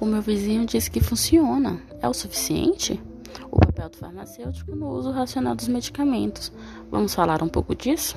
O meu vizinho disse que funciona. É o suficiente? O papel do farmacêutico no uso racional dos medicamentos. Vamos falar um pouco disso?